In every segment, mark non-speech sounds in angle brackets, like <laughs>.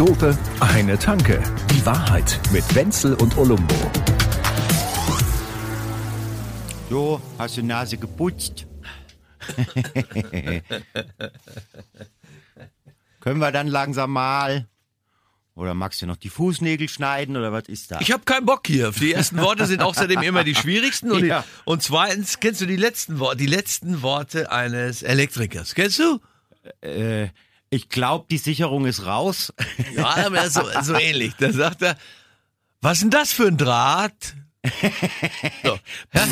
Dope, eine Tanke. Die Wahrheit mit Wenzel und Olumbo. Jo, hast du Nase geputzt? <laughs> Können wir dann langsam mal? Oder magst du noch die Fußnägel schneiden oder was ist da? Ich habe keinen Bock hier. Die ersten Worte sind <laughs> außerdem immer die schwierigsten. Und, Ja. die, und zweitens, kennst du die letzten Worte, die letzten Worte eines Elektrikers? Kennst du? äh, ich glaube, die Sicherung ist raus. <laughs> Ja, aber so, so ähnlich. Da sagt er, was ist denn das für ein Draht? <laughs> So, ja.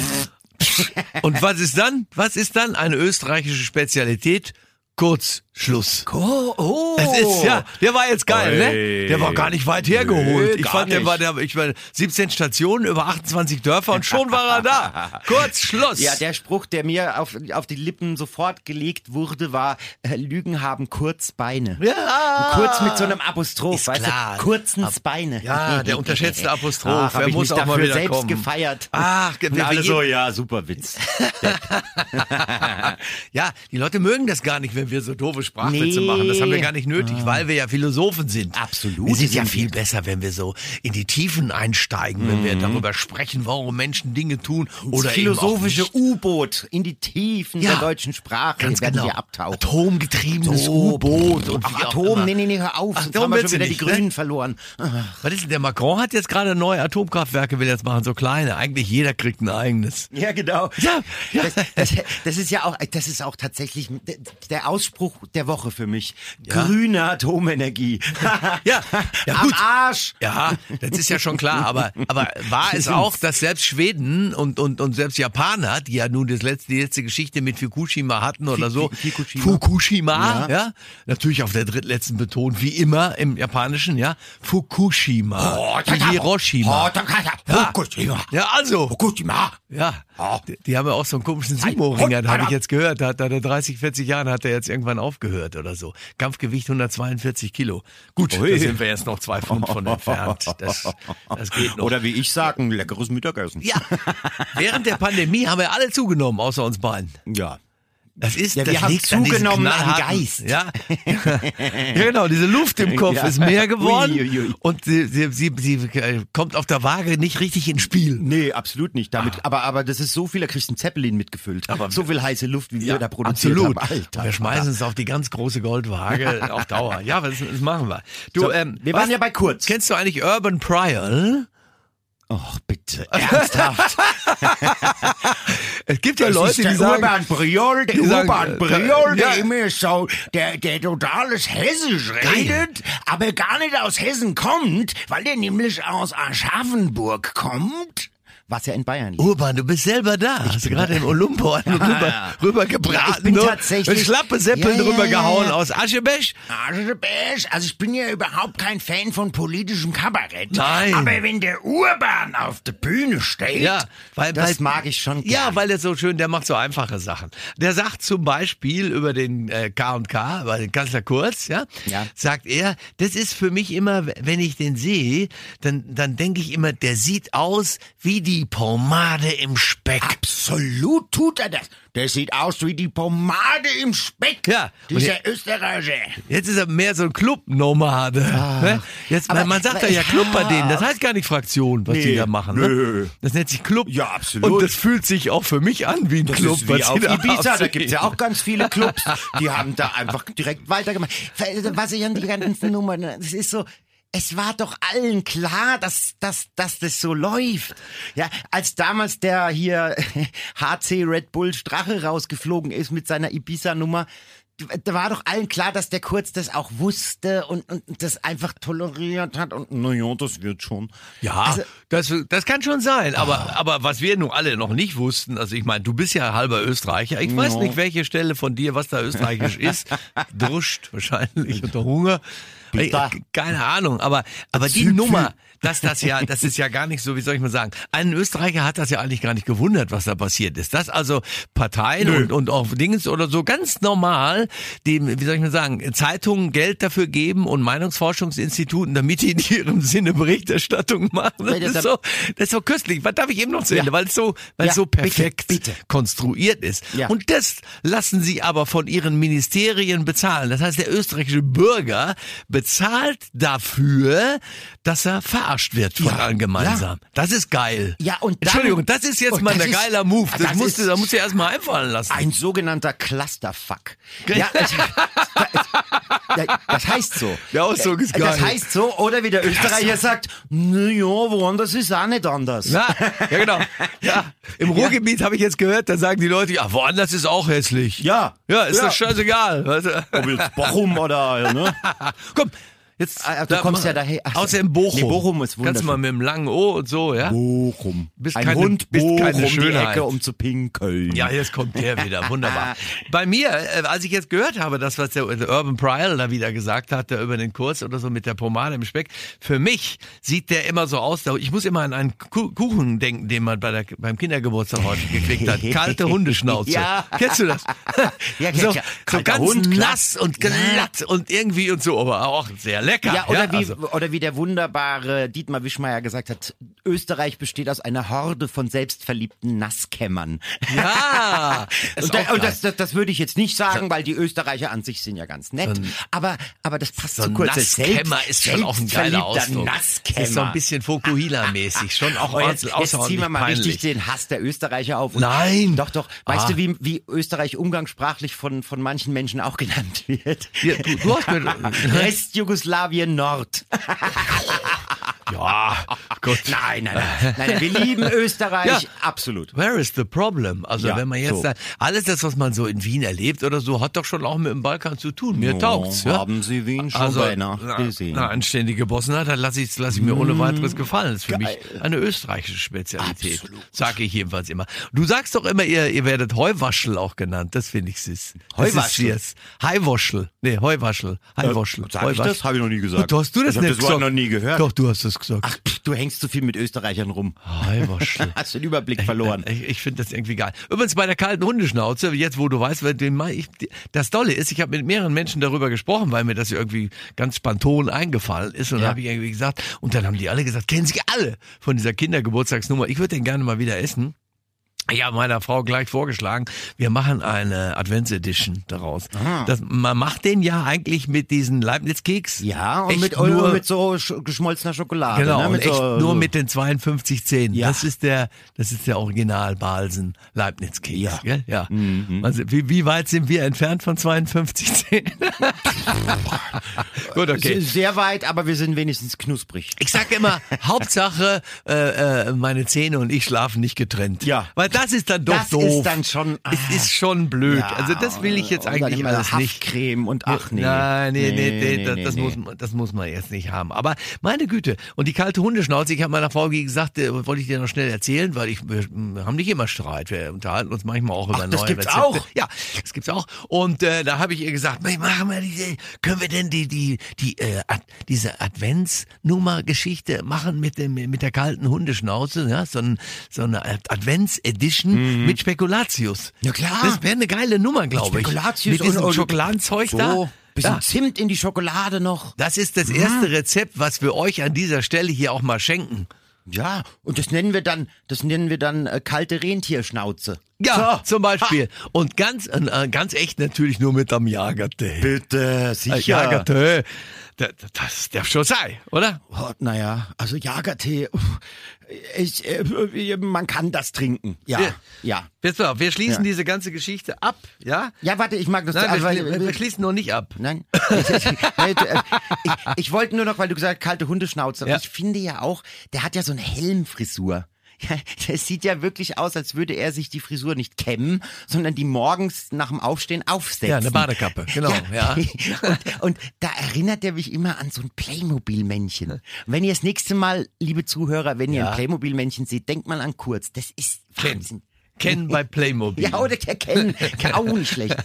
Und was ist dann? Was ist dann eine österreichische Spezialität? Kurzschluss. Oh, oh. Das ist ja, der war jetzt geil, Ey. ne? Der war gar nicht weit hergeholt. Nö, ich fand, der nicht. war der, ich war 17 Stationen über 28 Dörfer und schon war er da. <laughs> Kurz Schluss. Ja, der Spruch, der mir auf, auf die Lippen sofort gelegt wurde, war, äh, Lügen haben Kurzbeine. Ja. Kurz mit so einem Apostroph, Ist weißt klar. du? Kurzens Beine. Ja, der <laughs> unterschätzte Apostroph. Ach, Er muss auch mal dafür wieder selbst kommen. gefeiert. Ach, wir- alle so, ja, super Witz. <laughs> Ja, die Leute mögen das gar nicht, wenn wir so doofe Sprachwitze Nee. machen. Das haben wir gar nicht nötig, weil wir ja Philosophen sind. Absolut Wir sind ja viel besser, wenn wir so in die Tiefen einsteigen, wenn wir darüber sprechen, warum Menschen Dinge tun oder das philosophische. U-Boot in die Tiefen Ja, der deutschen Sprache. Ganz werden genau. hier abtauchen. Atomgetriebenes U-Boot und Ach, Atom, nee, nee, nee, hör auf, Ach, sonst haben wir schon wieder nicht, die ne? Grünen verloren. Was ist denn, der Macron hat jetzt gerade neue Atomkraftwerke, will jetzt machen, so kleine. Eigentlich jeder kriegt ein eigenes. Ja, genau. Ja, ja. Das, das, das ist ja auch, das ist auch tatsächlich der Ausspruch der Woche für mich. Ja. Grüne Atomenergie. <laughs> Ja, ja, Am gut. Arsch. Ja, das ist ja schon klar, aber, aber war es auch, dass selbst Schweden und, und, und selbst Japaner, die ja nun das letzte, die letzte Geschichte mit Fukushima hatten oder so, Fukushima. Fukushima, ja. Ja. natürlich auf der drittletzten betont, wie immer im Japanischen, ja, Fukushima, Oh, Hiroshima. Ja. Fukushima. Ja, also, Fukushima. ja, die, die haben ja auch so einen komischen Sumo-Ringer, habe ich jetzt gehört, da hat er 30, 40 Jahren hat er jetzt irgendwann aufgehört oder so. Kampfgewicht 142 Kilo. Gut, Ui. da sind wir jetzt noch zwei Pfund von entfernt. Das, das geht noch. Oder wie ich sage, ein leckeres Mittagessen. ja, während der Pandemie haben wir alle zugenommen, außer uns beiden. Ja. Das ist, Ja, wir das haben an diesem zugenommen an Geist. Ja. <laughs> ja, genau, diese Luft im Kopf Ja. ist mehr geworden Ui, ui, ui. und sie, sie, sie, sie äh, kommt auf der Waage nicht richtig ins Spiel. Nee, absolut nicht. Damit, aber, aber das ist so viel, da kriegst du einen Zeppelin mitgefüllt. Aber- so viel heiße Luft, wie wir da produziert absolut. haben. Alter. wir schmeißen es auf die ganz große Goldwaage <laughs> auf Dauer. Ja, das, das machen wir. Du, So, ähm, wir waren ja bei Kurz. Kennst du eigentlich Urban Prior? Och, bitte, ernsthaft. <laughs> Es gibt ja Das Leute, der die sagen, Urban Priol, der die sagen, Urban äh, Priol, der ja. immer so, der, der totales Hessisch redet, aber gar nicht aus Hessen kommt, weil der nämlich aus Aschaffenburg kommt. Was ja in Bayern liegt. Urban, du bist selber da. Hast du gerade in Olumbo einen rüber, ja. rüber Ja, gebraten. ich bin ne? tatsächlich- schlappe Seppeln Ja, ja, drüber ja, gehauen ja. aus Aschebesch. Aschebesch, also ich bin ja überhaupt kein Fan von politischem Kabarett. Nein. Aber wenn der Urban auf der Bühne steht, Ja, weil, das weil, mag ich schon gern. Ja, weil er so schön, der macht so einfache Sachen. Der sagt zum Beispiel über den äh, K&K, über den Kanzler Kurz, ja, Ja. sagt er, das ist für mich immer, wenn ich den sehe, dann, dann denke ich immer, der sieht aus wie die Pomade im Speck. Absolut tut er das. Der sieht aus wie die Pomade im Speck. Ja, Dieser Österreicher. Jetzt ist er mehr so ein Club-Nomade. ne? Jetzt, Aber- man sagt aber- ja, ja Club bei ja. denen. Das heißt gar nicht Fraktion, was die Nee, da machen. nö. Ne? Das nennt sich Club. Ja, absolut. Und das fühlt sich auch für mich an wie ein Das Club. ist wie auf die da Ibiza, da abziehen. gibt's ja auch ganz viele Clubs. Die haben da einfach direkt weitergemacht. Was ich an die ganzen Nummern, das ist so, es war doch allen klar, dass, dass, dass das so läuft. Ja, als damals der hier <laughs> HC Red Bull Strache rausgeflogen ist mit seiner Ibiza-Nummer, da war doch allen klar, dass der Kurz das auch wusste und, und das einfach toleriert hat und naja, das wird schon. Ja, Also- das, das kann schon sein. Aber, aber was wir nun alle noch nicht wussten, also ich meine, du bist ja halber Österreicher. Ich weiß Ja. nicht, welche Stelle von dir, was da österreichisch <laughs> ist. Druscht wahrscheinlich unter Hunger. Ey, Keine Ahnung, aber, aber die. Nummer, dass das ja, das ist ja gar nicht so, wie soll ich mal sagen, einen Österreicher hat das ja eigentlich gar nicht gewundert, was da passiert ist. Dass also Parteien und, und auch Dingens oder so ganz normal dem, wie soll ich mal sagen, Zeitungen Geld dafür geben und Meinungsforschungsinstituten, damit die in ihrem Sinne Berichterstattung machen. Das das ist so, das ist so köstlich. Was darf ich eben noch zu Ende? Ja. Weil es so, weil es Ja, so bitte, perfekt bitte. konstruiert ist. Ja. Und das lassen sie aber von ihren Ministerien bezahlen. Das heißt, der österreichische Bürger bezahlt dafür, dass er verarscht wird von Ja, allen gemeinsam. Das ist geil. Ja, und dann- Entschuldigung, das ist jetzt mal ein geiler Move. Das, das musst du, da musst du erst mal einfallen lassen. Ein sogenannter Clusterfuck. Ja, es, <laughs> Ja, das heißt so. Der Ausdruck ist Das geil. heißt so, oder wie der Österreicher sagt, naja, woanders ist auch nicht anders. Ja, ja genau. Ja. Im Ruhrgebiet habe ich jetzt gehört, da sagen die Leute, ja, woanders ist auch hässlich. Ja. Ja, ist Ja. doch scheißegal. Weißt du? Ob jetzt Bochum oder, ne? <laughs> Komm, jetzt. Ah, du kommst ja daher. Ach, Außerdem Bochum. Nee, Bochum ist Kannst du wunderschön. mal mit dem langen O und so, ja? Bochum. Bist Ein keine- Hund bist Bochum keine die Schönheit. Ecke, um zu pinkeln. Ja, jetzt kommt der wieder. <laughs> Wunderbar. Bei mir, äh, als ich jetzt gehört habe, das, was der, Urban Pryal da wieder gesagt hat, über den Kurs oder so mit der Pomade im Speck, für mich sieht der immer so aus, da- ich muss immer an einen Ku- Kuchen denken, den man bei der, beim Kindergeburtstag häufig gekriegt hat. <laughs> Kalte Hundeschnauze. Ja. Kennst du das? Ja, <laughs> so, ja. so ganz Hund, nass und glatt und irgendwie und so, aber auch sehr lecker. Ja, oder, wie, also- oder wie der wunderbare Dietmar Wischmeier gesagt hat, Österreich besteht aus einer Horde von selbstverliebten Nasskämmern. ja. <laughs> Und, da, und das, das, das würde ich jetzt nicht sagen, weil die Österreicher an sich sind ja ganz nett. So ein- aber, aber das passt So zu kurz. Nasskämmer ist schon auch ein geiler Ausdruck. Nasskämmer. Das ist so ein bisschen Fokuhila-mäßig, schon auch Oh, jetzt, jetzt ziehen wir mal peinlich. richtig den Hass der Österreicher auf. Nein. Doch, doch. Weißt Ah. du, wie, wie Österreich umgangssprachlich von, von manchen Menschen auch genannt wird? Ja, du, du hast mir, <laughs> Restjugoslawien Nord. <laughs> ja, Gott. Nein, nein, nein. nein wir lieben <laughs> Österreich. Ja. Absolut. Where is the problem? Also Ja, wenn man jetzt so. da, alles das, was man so in Wien erlebt oder so, hat doch schon auch mit dem Balkan zu tun. Mir taugt's, ja. Haben Sie Wien schon Also, bei Nacht na, gesehen? na, anständige Bossenheit, dann lasse ich, lass ich mir ohne weiteres gefallen. Das ist für mich Geil. eine österreichische Spezialität. Absolut. Sage ich jedenfalls immer. Du sagst doch immer, ihr, ihr werdet Heuwaschel auch genannt. Das finde ich süß. Das Heuwaschel? ist jetzt Haiwaschel. Nee, Heuwaschel. Haiwaschel. Äh, sag ich das? Hab ich noch nie gesagt. Du hast du das Ich nicht das Wort noch nie gehört. Doch, du hast das gesagt. Ach, pff, du hängst zu viel mit Österreichern rum. <laughs> Hast den Überblick verloren. Ich, ich finde das irgendwie geil. Übrigens bei der kalten Hundeschnauze, jetzt wo du weißt, ich, das Dolle ist, ich habe mit mehreren Menschen darüber gesprochen, weil mir das irgendwie ganz spontan eingefallen ist. Und Ja. habe ich irgendwie gesagt, und dann haben die alle gesagt, kennen Sie alle von dieser Kindergeburtstagsnummer. Ich würde den gerne mal wieder essen. Habe meiner Frau gleich vorgeschlagen, wir machen eine Advents-Edition daraus. Das, man macht den ja eigentlich mit diesen Leibniz-Keks. Ja, und Echt mit, nur, mit so sch geschmolzener Schokolade. Genau, ne? mit echt so, nur mit den 52 Zähnen. Ja. Das ist der, das ist der Original Balsen Leibniz Keks. Ja. Gell? ja. Also, wie, wie weit sind wir entfernt von 52 Zähnen? <laughs> Gut, okay. Sehr weit, aber wir sind wenigstens knusprig. Ich sag immer, Hauptsache, äh, äh, meine Zähne und ich schlafen nicht getrennt. Ja. Weil das ist dann doch Das doof. ist dann schon- Es ist schon blöd. Ja, also das will ich jetzt eigentlich immer alles nicht. Haftcreme und ach nee. Nein, nee, nee, nee, nee, das, nee, das, nee. Muss, man- das muss man jetzt nicht haben. Aber meine Güte, und die kalte Hundeschnauze, ich habe meiner Frau gesagt, äh, wollte ich dir noch schnell erzählen, weil ich, wir haben nicht immer Streit, wir unterhalten uns manchmal auch über Ach, das neue gibt's Rezepte. auch? Ja, das gibt's auch. Und äh, da habe ich ihr gesagt, "Mensch, machen wir die, können wir denn die, die, die, äh, Ad, diese Adventsnummer-Geschichte machen mit dem, mit der kalten Hundeschnauze, ja, so, ein, so eine Advents-Edition mit Spekulatius. Mhm. Ja, klar. Das wäre eine geile Nummer, glaube ich. Spekulatius mit diesem und- und- Schokoladenzeug So, da. bisschen Ja. Zimt in die Schokolade noch. Das ist das erste Rezept, was wir euch an dieser Stelle hier auch mal schenken. Ja, und das nennen wir dann, das nennen wir dann äh, kalte Rentierschnauze. Ja, So. zum Beispiel. Und ganz, äh, ganz echt natürlich nur mit am Jagertee. Bitte, Äh, sicher. Jagertee. Da- da- Das darf schon sein, oder? Oh, naja, also Jagertee, ich, äh, man kann das trinken. Ja, Ja. ja. Jetzt mal, wir schließen Ja. diese ganze Geschichte ab, ja? Ja, warte, ich mag das. Nein, wir, schli- wir schließen noch nicht ab. Nein. Du, <laughs> äh, ich, ich wollte nur noch, weil du gesagt hast, kalte Hundeschnauze. Aber Ja. ich finde ja auch, der hat ja so eine Helmfrisur. <laughs> Ja, das sieht ja wirklich aus, als würde er sich die Frisur nicht kämmen, sondern die morgens nach dem Aufstehen aufsetzen. Ja, eine Badekappe, <laughs> genau, ja. <laughs> Und, und da erinnert er mich immer an so ein Playmobil-Männchen. Wenn ihr das nächste Mal, liebe Zuhörer, wenn ihr Ja. ein Playmobil-Männchen seht, denkt mal an Kurz. Das ist Wahnsinn. Ken bei <laughs> Playmobil. Ja, oder der Ken. Auch nicht schlecht.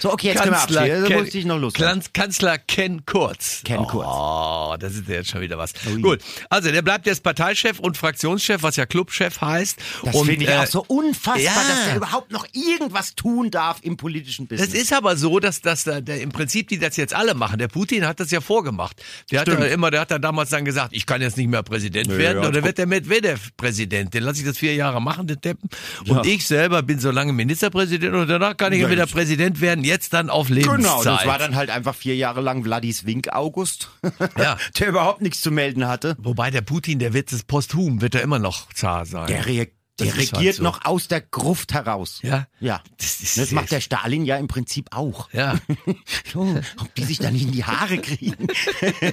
So, okay, jetzt können wir Kanzler abschließen. Da musste ich noch los. Kanz- Kanzler Ken Kurz. Ken Kurz. Oh, das ist ja jetzt schon wieder was. Ui. Gut, also der bleibt jetzt Parteichef und Fraktionschef, was ja Clubchef heißt. Das und, finde ich äh, auch so unfassbar, ja. dass der überhaupt noch irgendwas tun darf im politischen Business. Das ist aber so, dass, dass da, der, im Prinzip die das jetzt alle machen. Der Putin hat das ja vorgemacht. Der hat Stimmt. ja immer, der hat dann damals dann gesagt, ich kann jetzt nicht mehr Präsident Nö, werden. ja, Oder wird der Medvedev Präsident? Den lasse ich das vier Jahre machen, den Deppen. Ja. Ich selber bin so lange Ministerpräsident und danach kann ich ja, wieder Präsident werden, jetzt dann auf Lebenszeit. Genau, das war dann halt einfach vier Jahre lang Vladis Wink August, <laughs> ja. der überhaupt nichts zu melden hatte. Wobei der Putin, der wird es posthum, wird er immer noch zar sein. Der reagiert der regiert halt so. noch aus der Gruft heraus. Ja. Ja. Das, ist das macht der Stalin ja im Prinzip auch. Ja. <laughs> Ob die sich da nicht in die Haare kriegen.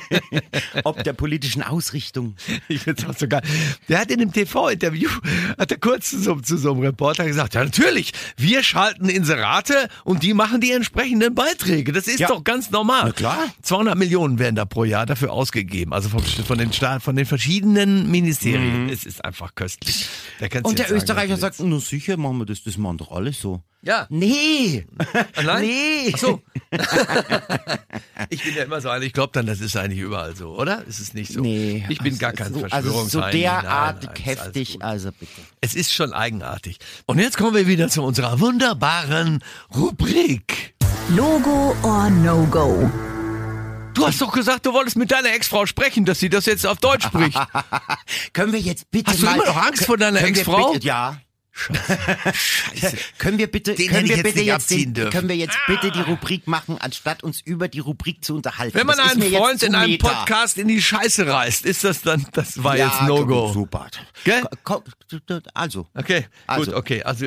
<laughs> Ob der politischen Ausrichtung. Ich finde es auch so geil. Der hat in einem TV-Interview, hat er kurz zu so, zu so einem Reporter gesagt, ja natürlich, wir schalten Inserate und die machen die entsprechenden Beiträge. Das ist ja. doch ganz normal. Na klar. 200 Millionen werden da pro Jahr dafür ausgegeben. Also vom, von den Staat, von den verschiedenen Ministerien. Mhm. Es ist einfach köstlich. Der und der Österreicher sagt, na sicher machen wir das, das machen doch alle so. Ja. Nee. Nein? Nee. Ach so. <laughs> ich bin ja immer so einer, ich glaube dann, das ist eigentlich überall so, oder? Ist es nicht so? Nee. Ich bin gar kein so, Verschwörungsheini. Also so derartig nein, nein, heftig, also bitte. Es ist schon eigenartig. Und jetzt kommen wir wieder zu unserer wunderbaren Rubrik. Logo or No Go. Du hast doch gesagt, du wolltest mit deiner Ex-Frau sprechen, dass sie das jetzt auf Deutsch spricht. <laughs> können wir jetzt bitte Hast mal... Du immer noch Angst vor deiner Ex-Frau? Ja. <laughs> Scheiße. können wir bitte, den können wir jetzt bitte jetzt, den, dürfen. können wir jetzt bitte die Rubrik machen, anstatt uns über die Rubrik zu unterhalten? Wenn man das einen Freund in einem Meta. Podcast in die Scheiße reißt, ist das dann, das war ja, jetzt No-Go. Super. Gell? Also. Okay, also. gut, okay. Also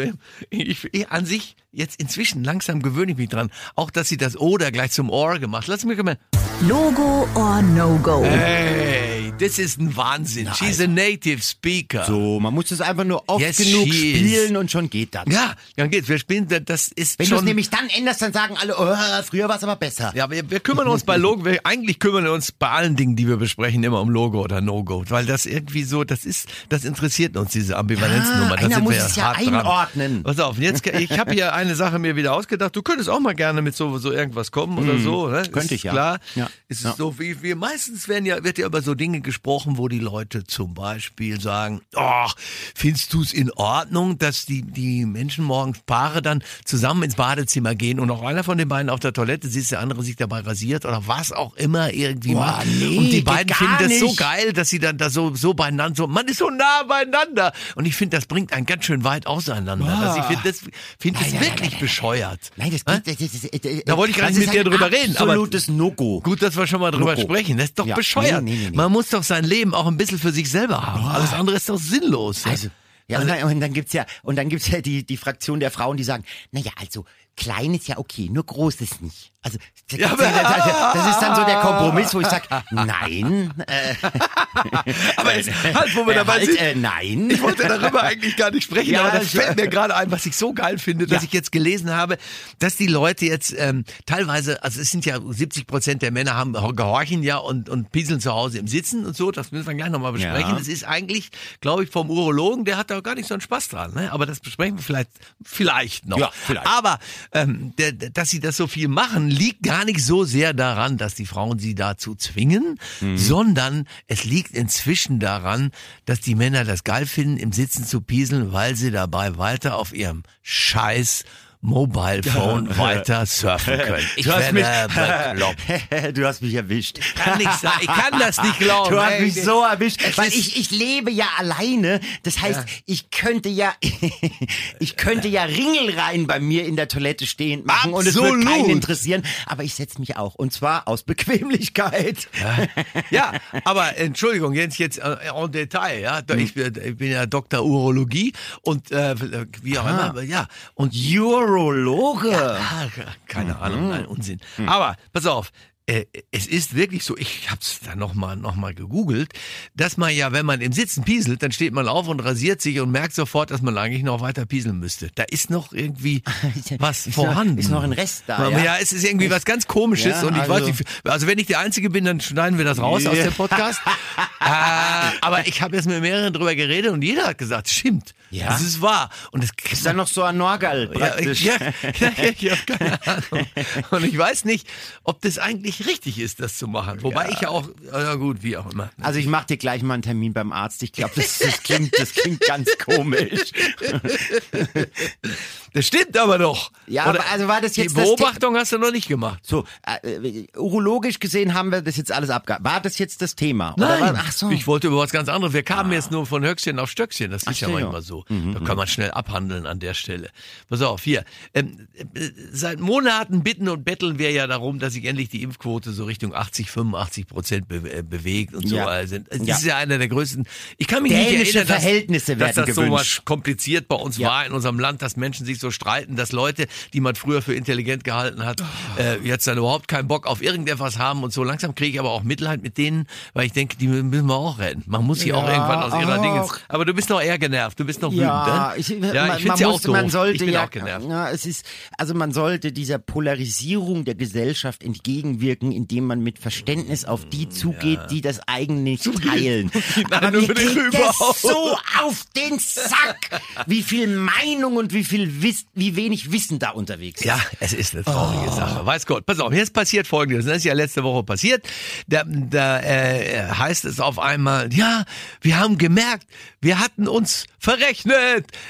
ich, ich, an sich, jetzt inzwischen langsam gewöhne ich mich dran. Auch, dass sie das Oder gleich zum Ohr gemacht. Lass mich mal. Logo or No-Go. Hey, das ist ein Wahnsinn. Na, She's a native speaker. So, man muss das einfach nur oft yes, genug spielen und schon geht das. Ja, dann geht's. Wir spielen, das ist Wenn du es nämlich dann änderst, dann sagen alle, oh, früher war es aber besser. Ja, wir, wir kümmern uns bei Logo, wir, eigentlich kümmern wir uns bei allen Dingen, die wir besprechen, immer um Logo oder No-Go. Weil das irgendwie so, das ist, das interessiert uns, diese Ambivalenznummer. Ja, einer muss es ja einordnen. Dran. Pass auf, jetzt, ich habe hier eine Sache mir wieder ausgedacht. Du könntest auch mal gerne mit so, so irgendwas kommen oder mm, so. Ne? Könnte ist ich, ja. Klar. Ja ist ja. so, wie wir meistens werden ja, wird ja über so Dinge gesprochen, wo die Leute zum Beispiel sagen, oh, findest du es in Ordnung, dass die, die Menschen morgens Paare dann zusammen ins Badezimmer gehen und auch einer von den beiden auf der Toilette sitzt, der andere sich dabei rasiert oder was auch immer irgendwie Boah, macht. Nee, und die beiden finden das nicht. so geil, dass sie dann da so, so beieinander, so, man ist so nah beieinander. Und ich finde, das bringt einen ganz schön weit auseinander. Also ich finde das, find das wirklich nein, bescheuert. Nein, das geht, das, das, das, Da wollte ich gar nicht mit dir drüber reden. Absolutes No-Go. Gut, dass wir schon mal drüber Loco. sprechen. Das ist doch ja. bescheuert. Nee, nee, nee, Man muss doch sein Leben auch ein bisschen für sich selber haben. Boah. Alles andere ist doch sinnlos. Also, ja, und dann, und dann gibt's ja, und dann gibt's ja die, die Fraktion der Frauen, die sagen, na ja, also, klein ist ja okay, nur groß ist nicht. Also das, ja, das ist dann so der Kompromiss, wo ich sage, nein. Äh, <laughs> aber jetzt, <laughs> halt, wo wir dabei halt, sind. Äh, nein. Ich wollte darüber eigentlich gar nicht sprechen, ja, aber das fällt mir gerade ein, was ich so geil finde, dass ja. ich jetzt gelesen habe, dass die Leute jetzt ähm, teilweise, also es sind ja 70 Prozent der Männer haben gehorchen ja und und pieseln zu Hause im Sitzen und so. Das müssen wir gleich nochmal besprechen. Ja. Das ist eigentlich, glaube ich, vom Urologen, der hat da gar nicht so einen Spaß dran. Ne? Aber das besprechen wir vielleicht, vielleicht noch. Ja, vielleicht. Aber ähm, dass sie das so viel machen liegt gar nicht so sehr daran, dass die Frauen sie dazu zwingen, mhm. sondern es liegt inzwischen daran, dass die Männer das geil finden, im Sitzen zu pieseln, weil sie dabei weiter auf ihrem Scheiß Mobile Phone weiter surfen <laughs> können. Ich du hast mich, <laughs> Du hast mich erwischt. Kann nicht sein. Ich kann das nicht <laughs> glauben. Du hast mich so erwischt. Weil ich, ich lebe ja alleine. Das heißt, ja. ich könnte ja, ich könnte ja Ringelreihen bei mir in der Toilette stehen machen Absolut. und es würde keinen interessieren. Aber ich setze mich auch. Und zwar aus Bequemlichkeit. Ja, ja aber Entschuldigung, jetzt, jetzt äh, en Detail, ja. Ich, ich bin ja Dr. Urologie und äh, wie auch immer, ja. Und Euro Urologe. Ja, keine Ahnung, nein, Unsinn. Mhm. Aber pass auf, äh, es ist wirklich so, ich habe es da nochmal noch mal gegoogelt, dass man ja, wenn man im Sitzen pieselt, dann steht man auf und rasiert sich und merkt sofort, dass man eigentlich noch weiter pieseln müsste. Da ist noch irgendwie <laughs> was ist vorhanden. Noch, ist noch ein Rest da. Ja, ja es ist irgendwie was ganz Komisches ja, und ich also weiß nicht, also wenn ich der Einzige bin, dann schneiden wir das raus aus dem Podcast. <laughs> äh, aber ich habe jetzt mit mehreren drüber geredet und jeder hat gesagt, stimmt, ja. das ist wahr. Und es ist dann noch so ein Norgal praktisch. Ja, ja, ja, keine Ahnung. Und ich weiß nicht, ob das eigentlich richtig ist, das zu machen. Wobei ich ja auch, ja gut, wie auch immer. Also ich mache dir gleich mal einen Termin beim Arzt. Ich glaube, das, das, klingt, das klingt ganz komisch. <laughs> Das stimmt aber doch. Ja, aber also war das jetzt Die Beobachtung hast du noch nicht gemacht. So, äh, urologisch gesehen haben wir das jetzt alles abgehakt. War das jetzt das Thema? Nein, war, ach so. ich wollte über was ganz anderes. Wir kamen jetzt nur von Höchstchen auf Stöckchen. Das ist ja so, ja. manchmal so. Da kann man schnell abhandeln an der Stelle. Pass auf, hier. Ähm, äh, seit Monaten bitten und betteln wir ja darum, dass sich endlich die Impfquote so Richtung 80, 85 Prozent be äh, bewegt und so. Ja. Also, das Ja. ist ja einer der größten. Ich kann mich Dänische nicht erinnern, dass, Verhältnisse dass werden das so gewünscht. was kompliziert bei uns Ja. war in unserem Land, dass Menschen sich so streiten, dass Leute, die man früher für intelligent gehalten hat, äh, jetzt dann überhaupt keinen Bock auf irgendetwas haben und so. Langsam kriege ich aber auch Mitleid mit denen, weil ich denke, die müssen wir auch retten. Man muss sie auch irgendwann aus ihrer. Dinge. Aber du bist noch eher genervt, du bist noch Ja, wütend. ich, ne? ja, man, ich man find's ja auch doof. man sollte ich bin ja, auch genervt. ja, es ist, also man sollte dieser Polarisierung der Gesellschaft entgegenwirken, indem man mit Verständnis auf die zugeht, die das eigentlich teilen. <laughs> Aber mir geht das so auf den Sack, wie viel Meinung und wie viel Wiss, wie wenig Wissen da unterwegs ist. Ja, es ist eine traurige Sache. Weiß Gott. Pass auf, jetzt passiert Folgendes. Das ist ja letzte Woche passiert. Da, da äh, heißt es auf einmal, ja, wir haben gemerkt, wir hatten uns verrechnet.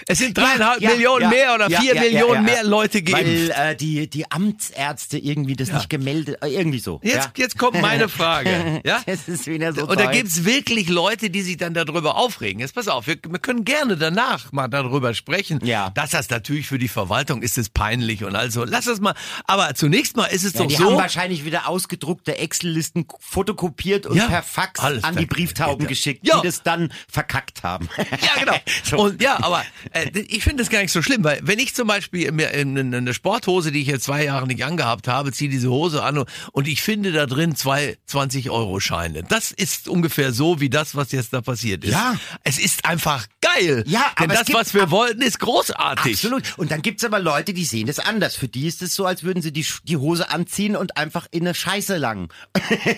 Es sind dreieinhalb Ja, Millionen ja, mehr oder ja, vier ja, ja, Millionen ja, mehr Leute geimpft. Weil äh, die, die Amtsärzte irgendwie das nicht gemeldet, äh, irgendwie so. Jetzt, ja. jetzt kommt meine Frage. <laughs> Ja? Das ist wieder so Und da toll. gibt's wirklich Leute, die sich dann darüber aufregen. Jetzt pass auf, wir, wir können gerne danach mal darüber sprechen. Ja. Dass das natürlich für die Verwaltung ist es peinlich und also. Lass das mal. Aber zunächst mal ist es Ja, doch die so. haben wahrscheinlich wieder ausgedruckte Excel-Listen fotokopiert und Ja, per Fax an die Brieftauben Ja. geschickt, Ja. die das dann verkackt haben. Ja, genau. <laughs> So. Und ja, aber äh, ich finde das gar nicht so schlimm, weil wenn ich zum Beispiel mir in- in eine Sporthose, die ich jetzt zwei Jahre nicht angehabt habe, ziehe diese Hose an und- und ich finde da drin zwei 20-Euro-Scheine. Das ist ungefähr so wie das, was jetzt da passiert ist. Ja. Es ist einfach geil. Ja, Denn aber es das, gibt- was wir wollten, ist großartig. Absolut. Und dann gibt's aber Leute, die sehen das anders. Für die ist es so, als würden sie die, die Hose anziehen und einfach in eine Scheiße langen.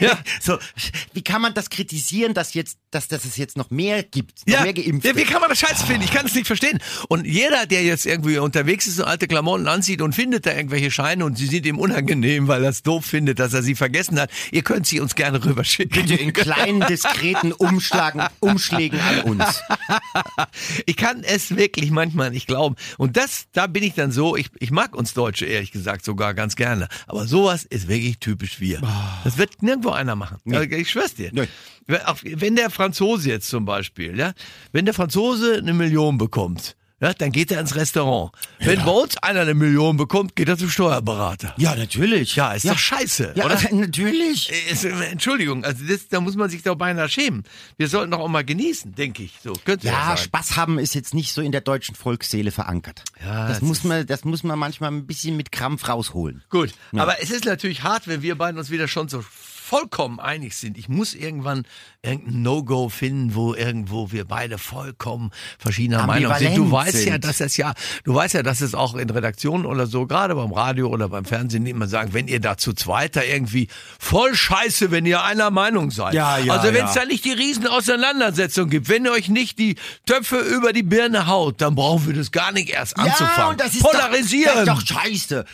Ja. <laughs> so, wie kann man das kritisieren, dass jetzt, dass, dass es jetzt noch mehr gibt, noch Ja, mehr geimpft ja, wie kann man das scheiße finden? Ich kann es nicht verstehen. Und jeder, der jetzt irgendwie unterwegs ist und alte Klamotten anzieht und findet da irgendwelche Scheine und sie sind ihm unangenehm, weil er es doof findet, dass er sie vergessen hat, ihr könnt sie uns gerne rüberschicken. Bitte in kleinen, diskreten Umschlagen, Umschlägen an uns. <laughs> <laughs> Ich kann es wirklich manchmal nicht glauben. Und das, da bin ich dann so, ich, ich mag uns Deutsche ehrlich gesagt sogar ganz gerne. Aber sowas ist wirklich typisch wir. Das wird nirgendwo einer machen. Also Ich schwör's dir. Nee. Wenn der Franzose jetzt zum Beispiel, ja, wenn der Franzose eine Million bekommt, ja, dann geht er ins Restaurant. Wenn bei uns einer eine Million bekommt, geht er zum Steuerberater. Ja, natürlich. Ja, ist doch scheiße, Ja, oder? <laughs> natürlich. Ist, Entschuldigung, also das, da muss man sich doch beinahe schämen. Wir sollten doch auch mal genießen, denke ich. So könnte Ja, ja. Spaß haben ist jetzt nicht so in der deutschen Volksseele verankert. Ja, das das muss man, das muss man manchmal ein bisschen mit Krampf rausholen. Gut, aber es ist natürlich hart, wenn wir beiden uns wieder schon so vollkommen einig sind. Ich muss irgendwann irgendein No-Go finden, wo irgendwo wir beide vollkommen verschiedener Meinung sind. Du weißt ja, sind. dass es ja, du weißt ja, dass es auch in Redaktionen oder so, gerade beim Radio oder beim Fernsehen immer sagen, wenn ihr da zu zweit da irgendwie voll scheiße, wenn ihr einer Meinung seid. Ja, ja, also wenn es ja. da nicht die riesen Auseinandersetzung gibt, wenn ihr euch nicht die Töpfe über die Birne haut, dann brauchen wir das gar nicht erst anzufangen. Ja, und das ist Polarisieren. Doch, das ist doch scheiße.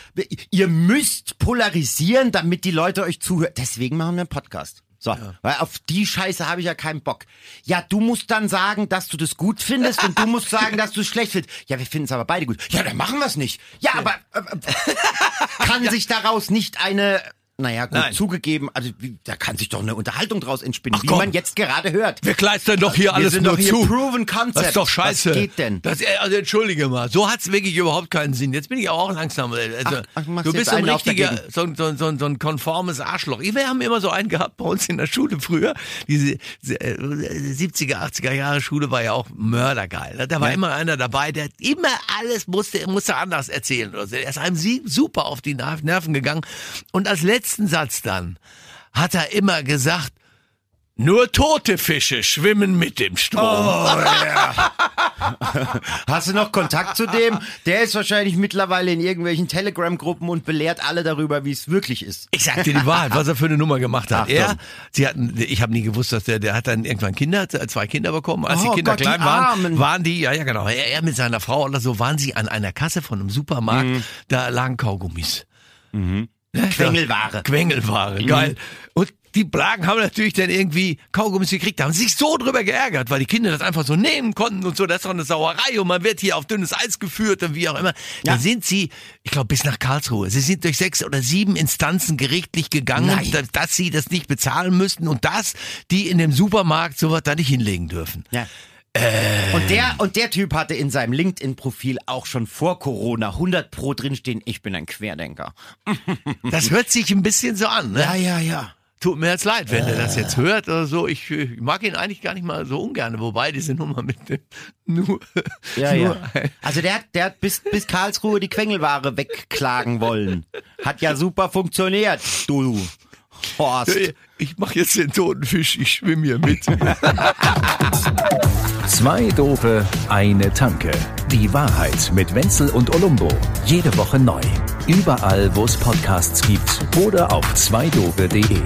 Ihr müsst polarisieren, damit die Leute euch zuhören. Deswegen machen wir einen Podcast. So, weil auf die Scheiße habe ich ja keinen Bock. Ja, du musst dann sagen, dass du das gut findest und du musst <laughs> sagen, dass du es schlecht findest. Ja, wir finden es aber beide gut. Ja, dann machen wir es nicht. Ja, aber äh, äh, kann <laughs> sich daraus nicht eine naja, gut, Nein. zugegeben, also wie, da kann sich doch eine Unterhaltung draus entspinnen, Ach wie komm. man jetzt gerade hört. Wir kleistern doch hier Wir alles sind nur doch hier zu. proven concept. Das ist doch scheiße. Was geht denn? Das, äh, also entschuldige mal, so hat's wirklich überhaupt keinen Sinn. Jetzt bin ich auch langsam. äh, Also, Ach, du bist so ein richtiger, so, ein- so, so, so ein konformes Arschloch. Wir haben immer so einen gehabt bei uns in der Schule früher. Diese äh, 70er, 80er Jahre Schule war ja auch mördergeil. Da war immer einer dabei, der immer alles musste, musste anders erzählen. Oder so. Er ist einem super auf die Nerv- Nerven gegangen. Und als letzten Satz dann hat er immer gesagt, nur tote Fische schwimmen mit dem Strom. Hast du noch Kontakt zu dem? Der ist wahrscheinlich mittlerweile in irgendwelchen Telegram-Gruppen und belehrt alle darüber, wie es wirklich ist. Ich sag dir die Wahrheit, was er für eine Nummer gemacht hat. Er, sie hatten, ich habe nie gewusst, dass der, der hat dann irgendwann Kinder, zwei Kinder bekommen. Als Oh die Kinder Gott, die klein waren, Armen. waren die, ja, ja, genau. Er, er mit seiner Frau oder so waren sie an einer Kasse von einem Supermarkt. Mhm. Da lagen Kaugummis. Quengelware. Quengelware, geil. Und die Blagen haben natürlich dann irgendwie Kaugummis gekriegt, da haben sie sich so drüber geärgert, weil die Kinder das einfach so nehmen konnten und so, das ist doch eine Sauerei und man wird hier auf dünnes Eis geführt und wie auch immer. Ja. Dann sind sie, ich glaube, bis nach Karlsruhe. Sie sind durch sechs oder sieben Instanzen gerichtlich gegangen, Nein. dass, dass sie das nicht bezahlen müssten und dass die in dem Supermarkt sowas da nicht hinlegen dürfen. Ja. Und der, und der Typ hatte in seinem LinkedIn-Profil auch schon vor Corona 100 pro drinstehen, ich bin ein Querdenker. <laughs> Das hört sich ein bisschen so an, ne? Ja, ja, ja. Tut mir jetzt leid, wenn er das jetzt hört oder so. Ich, äh, mag ihn eigentlich gar nicht mal so ungern, wobei diese Nummer mit dem <laughs> nur, Ja, nur ja. Also der hat, der hat bis, bis Karlsruhe die Quengelware wegklagen wollen. Hat ja super funktioniert, du Horst. Ich mache jetzt den toten Fisch, ich schwimme hier mit. <laughs> Zwei Dope, eine Tanke. Die Wahrheit mit Wenzel und Olumbo. Jede Woche neu. Überall, wo es Podcasts gibt oder auf zweidope.de.